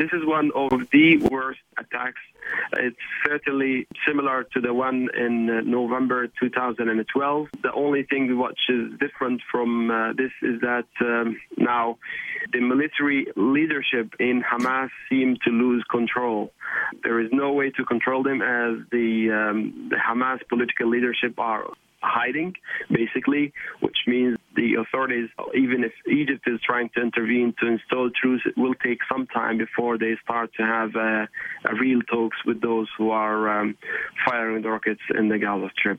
This is one of the worst attacks. It's certainly similar to the one in uh, November 2012. The only thing which is different from uh, this is that um, now the military leadership in Hamas seem to lose control. There is no way to control them as the, um, the Hamas political leadership are hiding, basically, which means the authorities, even if Egypt is trying to intervene to install truce, it will take some time before they start to have uh, real talks with those who are um, firing the rockets in the Gaza Strip.